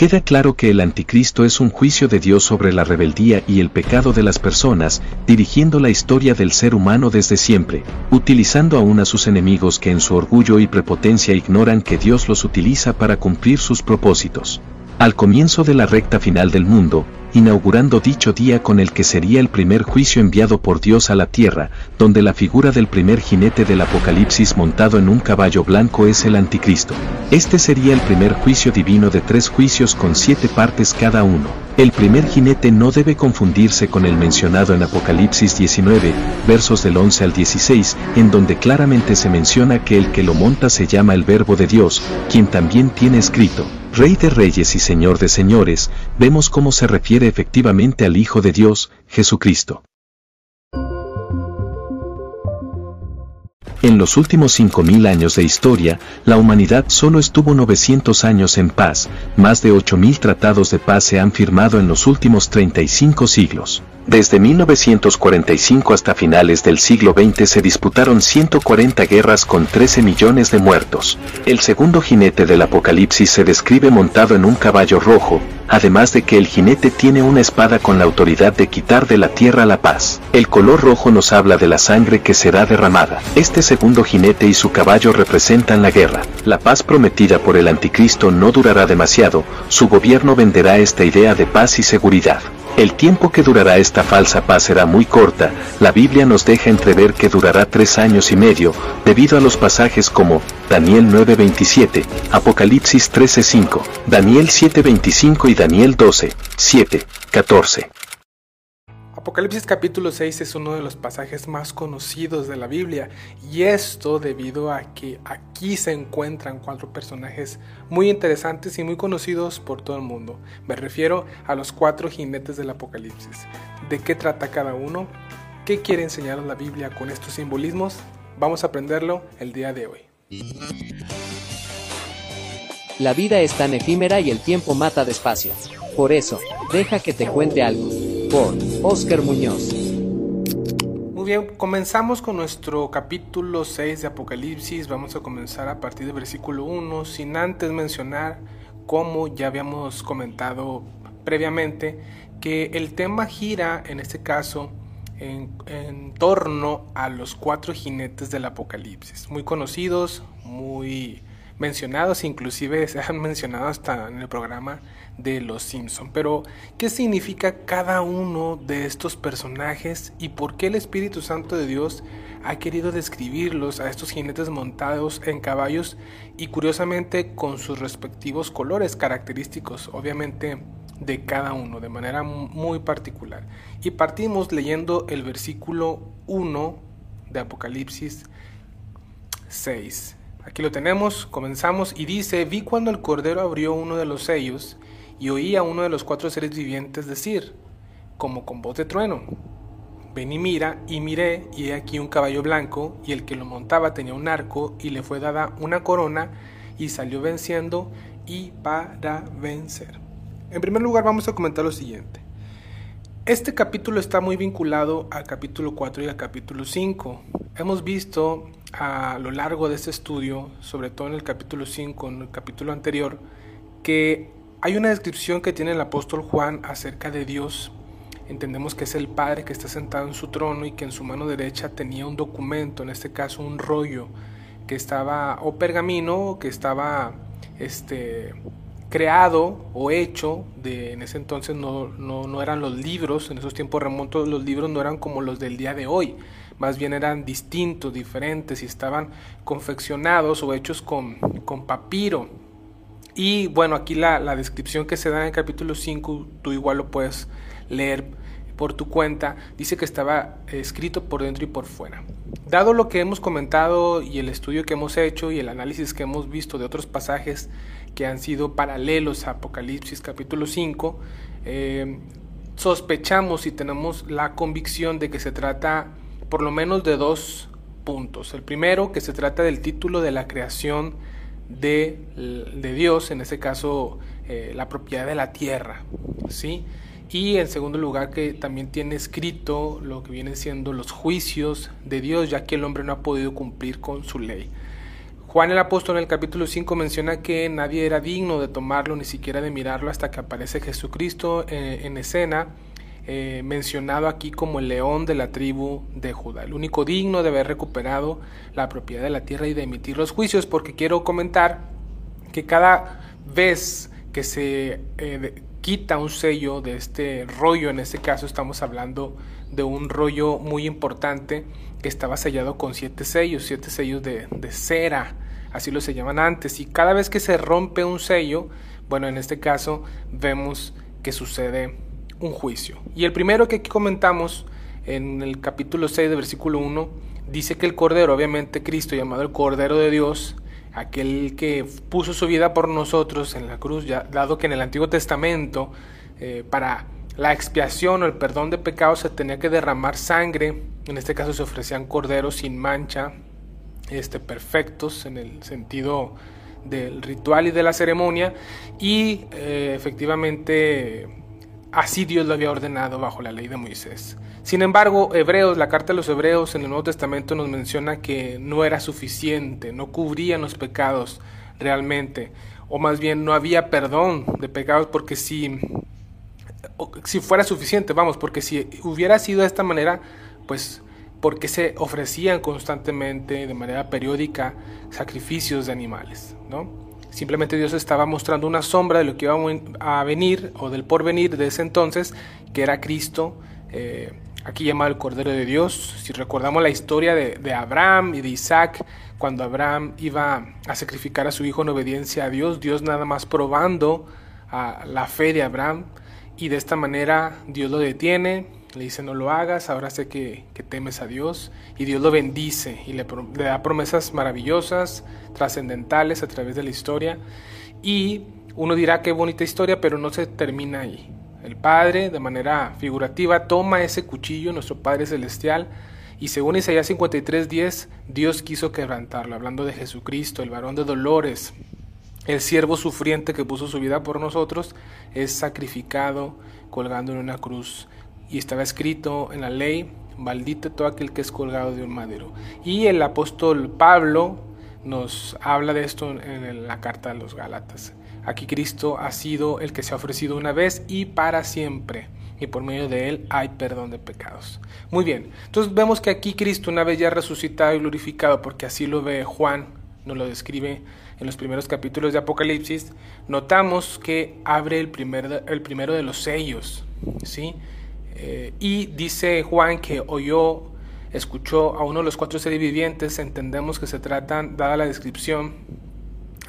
queda claro que el anticristo es un juicio de Dios sobre la rebeldía y el pecado de las personas, dirigiendo la historia del ser humano desde siempre, utilizando aún a sus enemigos que en su orgullo y prepotencia ignoran que Dios los utiliza para cumplir sus propósitos al comienzo de la recta final del mundo, inaugurando dicho día con el que sería el primer juicio enviado por Dios a la tierra, donde la figura del primer jinete del Apocalipsis montado en un caballo blanco es el anticristo. Este sería el primer juicio divino de tres juicios con siete partes cada uno. El primer jinete no debe confundirse con el mencionado en Apocalipsis 19, versos del 11 al 16, en donde claramente se menciona que el que lo monta se llama el Verbo de Dios, quien también tiene escrito, Rey de Reyes y Señor de Señores, vemos cómo se refiere efectivamente al Hijo de Dios, Jesucristo. En los últimos 5.000 años de historia, la humanidad solo estuvo 900 años en paz, más de 8.000 tratados de paz se han firmado en los últimos 35 siglos. Desde 1945 hasta finales del siglo XX se disputaron 140 guerras con 13 millones de muertos. El segundo jinete del Apocalipsis se describe montado en un caballo rojo, además de que el jinete tiene una espada con la autoridad de quitar de la tierra la paz. El color rojo nos habla de la sangre que será derramada. Este segundo jinete y su caballo representan la guerra. La paz prometida por el anticristo no durará demasiado, su gobierno venderá esta idea de paz y seguridad. El tiempo que durará esta falsa paz será muy corta, la Biblia nos deja entrever que durará tres años y medio, debido a los pasajes como Daniel 9:27, Apocalipsis 13:5, Daniel 7:25 y Daniel 12:7-14. Apocalipsis capítulo 6 es uno de los pasajes más conocidos de la Biblia y esto debido a que aquí se encuentran cuatro personajes muy interesantes y muy conocidos por todo el mundo. Me refiero a los cuatro jinetes del Apocalipsis. ¿De qué trata cada uno? ¿Qué quiere enseñarnos la Biblia con estos simbolismos? Vamos a aprenderlo el día de hoy. La vida es tan efímera y el tiempo mata despacio. Por eso, deja que te cuente algo por Oscar Muñoz. Muy bien, comenzamos con nuestro capítulo 6 de Apocalipsis. Vamos a comenzar a partir del versículo 1, sin antes mencionar, como ya habíamos comentado previamente, que el tema gira, en este caso, en, en, torno a los cuatro jinetes del Apocalipsis, muy conocidos, muy mencionados, inclusive se han mencionado hasta en el programa de Los Simpson. Pero, ¿qué significa cada uno de estos personajes y por qué el Espíritu Santo de Dios ha querido describirlos a estos jinetes montados en caballos y curiosamente con sus respectivos colores característicos, obviamente de cada uno, de manera muy particular? Y partimos leyendo el versículo 1 de Apocalipsis 6. Aquí lo tenemos, comenzamos y dice, vi cuando el Cordero abrió uno de los sellos y oí a uno de los cuatro seres vivientes decir, como con voz de trueno, ven y mira, y miré, y he aquí un caballo blanco, y el que lo montaba tenía un arco, y le fue dada una corona, y salió venciendo y para vencer. En primer lugar vamos a comentar lo siguiente. Este capítulo está muy vinculado al capítulo 4 y al capítulo 5. Hemos visto a lo largo de este estudio, sobre todo en el capítulo 5, en el capítulo anterior, que hay una descripción que tiene el apóstol Juan acerca de Dios. Entendemos que es el Padre que está sentado en su trono y que en su mano derecha tenía un documento, en este caso un rollo, que estaba, o pergamino, que estaba este, creado o hecho, de, en ese entonces no, no, eran los libros, en esos tiempos remotos los libros no eran como los del día de hoy, más bien eran distintos, diferentes y estaban confeccionados o hechos con, con papiro. Y bueno, aquí la, descripción que se da en el capítulo 5, tú igual lo puedes leer por tu cuenta, dice que estaba escrito por dentro y por fuera. Dado lo que hemos comentado y el estudio que hemos hecho y el análisis que hemos visto de otros pasajes que han sido paralelos a Apocalipsis capítulo 5, eh, sospechamos y tenemos la convicción de que se trata por lo menos de dos puntos. El primero, que se trata del título de la creación de, Dios, en este caso eh, la propiedad de la tierra, ¿sí? Y en segundo lugar que también tiene escrito lo que vienen siendo los juicios de Dios, ya que el hombre no ha podido cumplir con su ley. Juan el apóstol en el capítulo 5 menciona que nadie era digno de tomarlo, ni siquiera de mirarlo, hasta que aparece Jesucristo eh, en escena, eh, mencionado aquí como el león de la tribu de Judá, el único digno de haber recuperado la propiedad de la tierra y de emitir los juicios, porque quiero comentar que cada vez que se eh, quita un sello de este rollo, en este caso estamos hablando de un rollo muy importante que estaba sellado con siete sellos, siete sellos de, cera, así lo se llaman antes, y cada vez que se rompe un sello, bueno, en este caso vemos que sucede un juicio. Y el primero que aquí comentamos en el capítulo 6 de versículo 1 dice que el Cordero, obviamente Cristo llamado el Cordero de Dios, aquel que puso su vida por nosotros en la cruz, ya, dado que en el Antiguo Testamento eh, para la expiación o el perdón de pecados se tenía que derramar sangre, en este caso se ofrecían corderos sin mancha, este, perfectos en el sentido del ritual y de la ceremonia, y eh, efectivamente así Dios lo había ordenado bajo la ley de Moisés. Sin embargo, Hebreos, la carta de los Hebreos en el Nuevo Testamento nos menciona que no era suficiente, no cubrían los pecados realmente, o más bien no había perdón de pecados porque si, si fuera suficiente, vamos, porque si hubiera sido de esta manera, pues porque se ofrecían constantemente, de manera periódica, sacrificios de animales, ¿no? Simplemente Dios estaba mostrando una sombra de lo que iba a venir o del porvenir de ese entonces, que era Cristo, eh, aquí llamado el Cordero de Dios. Si recordamos la historia de, Abraham y de Isaac, cuando Abraham iba a sacrificar a su hijo en obediencia a Dios, Dios nada más probando a la fe de Abraham y de esta manera Dios lo detiene, le dice no lo hagas, ahora sé que, temes a Dios y Dios lo bendice y le, le da promesas maravillosas, trascendentales a través de la historia y uno dirá qué bonita historia, pero no se termina ahí. El Padre, de manera figurativa, toma ese cuchillo, nuestro Padre Celestial, y según Isaías 53:10, Dios quiso quebrantarlo, hablando de Jesucristo, el varón de dolores, el siervo sufriente que puso su vida por nosotros, es sacrificado colgando en una cruz. Y estaba escrito en la ley, maldito todo aquel que es colgado de un madero. Y el apóstol Pablo nos habla de esto en la carta de los Gálatas. Aquí Cristo ha sido el que se ha ofrecido una vez y para siempre. Y por medio de él hay perdón de pecados. Muy bien, entonces vemos que aquí Cristo una vez ya resucitado y glorificado, porque así lo ve Juan, nos lo describe en los primeros capítulos de Apocalipsis, notamos que abre el, primer, el primero de los sellos. ¿sí? Eh, y dice Juan que oyó, escuchó a uno de los cuatro seres vivientes, entendemos que se tratan, dada la descripción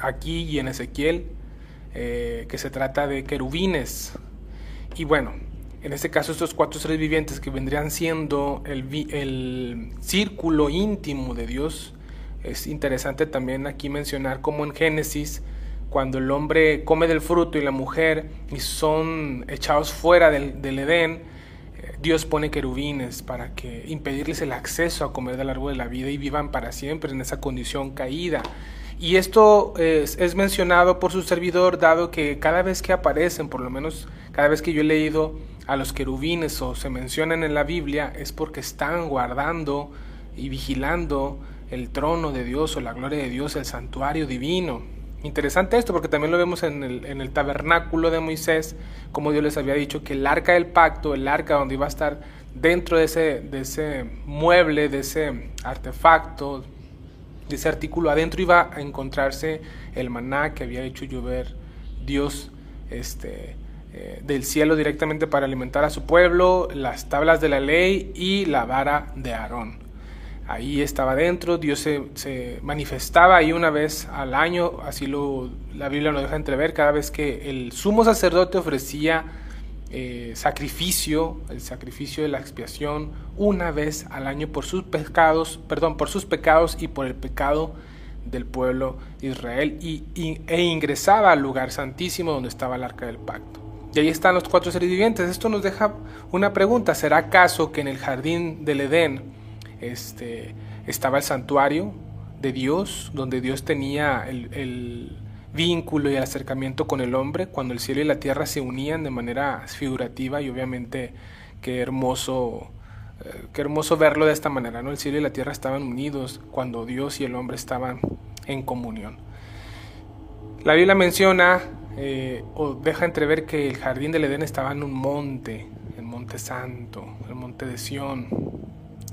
aquí y en Ezequiel, eh, que se trata de querubines. Y bueno, en este caso estos cuatro seres vivientes que vendrían siendo el, círculo íntimo de Dios, es interesante también aquí mencionar como en Génesis, cuando el hombre come del fruto y la mujer y son echados fuera del, Edén, Dios pone querubines para que impedirles el acceso a comer del árbol de la vida y vivan para siempre en esa condición caída. Y esto es, mencionado por su servidor, dado que cada vez que aparecen, por lo menos cada vez que yo he leído a los querubines o se mencionan en la Biblia, es porque están guardando y vigilando el trono de Dios o la gloria de Dios, el santuario divino. Interesante esto porque también lo vemos en el, en el, tabernáculo de Moisés, como Dios les había dicho que el arca del pacto, el arca donde iba a estar dentro de ese, de ese mueble, de ese artefacto, de ese artículo adentro iba a encontrarse el maná que había hecho llover Dios este, eh, del cielo directamente para alimentar a su pueblo, las tablas de la ley y la vara de Aarón. Ahí estaba dentro, Dios se, manifestaba ahí una vez al año, así lo, la Biblia lo deja entrever, cada vez que el sumo sacerdote ofrecía eh, sacrificio, el sacrificio de la expiación, una vez al año por sus pecados, perdón, por sus pecados y por el pecado del pueblo de Israel y, e ingresaba al lugar santísimo donde estaba el arca del pacto. Y ahí están los cuatro seres vivientes. Esto nos deja una pregunta. ¿Será acaso que en el jardín del Edén este, estaba el santuario de Dios, donde Dios tenía el vínculo y el acercamiento con el hombre, cuando el cielo y la tierra se unían de manera figurativa y obviamente qué hermoso, eh, qué hermoso verlo de esta manera, ¿no? El cielo y la tierra estaban unidos cuando Dios y el hombre estaban en comunión. La Biblia menciona eh, o deja entrever que el jardín del Edén estaba en un monte, el monte santo, el monte de Sión.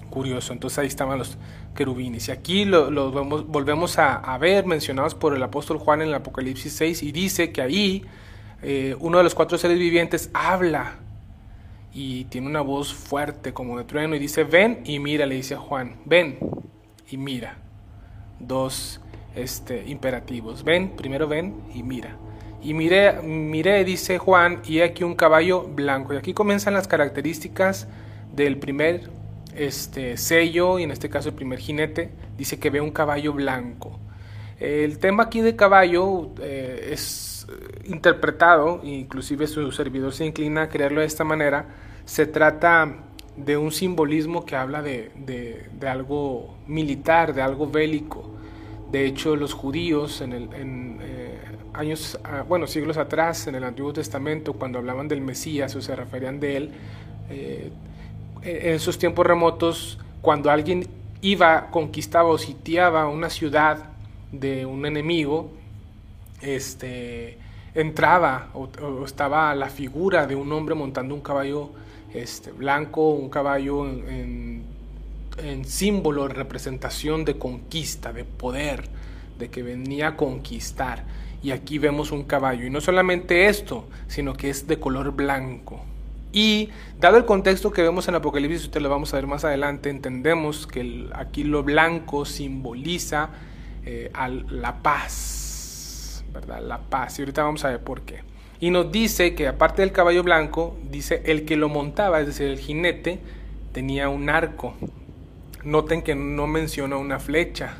Curioso, entonces ahí estaban los querubines. Y aquí los lo volvemos a, ver mencionados por el apóstol Juan en el Apocalipsis 6 y dice que ahí eh, uno de los cuatro seres vivientes habla y tiene una voz fuerte como de trueno y dice, ven y mira, le dice a Juan, ven y mira. Dos este, imperativos, ven, primero ven y mira. Y miré, miré, dice Juan, y aquí un caballo blanco. Y aquí comienzan las características del primer este, sello, y en este caso el primer jinete, dice que ve un caballo blanco. El tema aquí de caballo eh, es interpretado, inclusive su servidor se inclina a creerlo de esta manera, se trata de un simbolismo que habla de, algo militar, de algo bélico. De hecho, los judíos en, eh, años, ah, bueno, siglos atrás, en el Antiguo Testamento, cuando hablaban del Mesías o se referían de él, eh, en esos tiempos remotos, cuando alguien iba, conquistaba o sitiaba una ciudad de un enemigo, este, entraba o, estaba la figura de un hombre montando un caballo este, blanco, un caballo en, en, símbolo, representación de conquista, de poder, de que venía a conquistar. Y aquí vemos un caballo. Y no solamente esto, sino que es de color blanco. Y dado el contexto que vemos en Apocalipsis, usted lo vamos a ver más adelante, entendemos que aquí lo blanco simboliza eh, a la paz, ¿verdad? La paz. Y ahorita vamos a ver por qué. Y nos dice que aparte del caballo blanco, dice el que lo montaba, es decir, el jinete, tenía un arco. Noten que no menciona una flecha.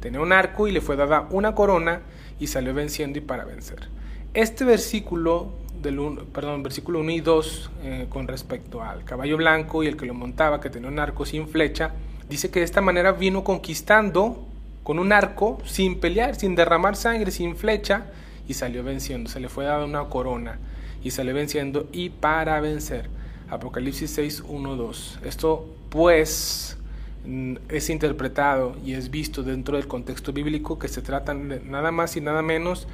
Tenía un arco y le fue dada una corona y salió venciendo y para vencer. Este versículo del perdón, versículo 1 y 2 eh, con respecto al caballo blanco y el que lo montaba, que tenía un arco sin flecha, dice que de esta manera vino conquistando con un arco sin pelear, sin derramar sangre, sin flecha, y salió venciendo. Se le fue dada una corona y salió venciendo y para vencer. Apocalipsis 6, 1, 2. Esto pues mm, es interpretado y es visto dentro del contexto bíblico que se trata nada más y nada menos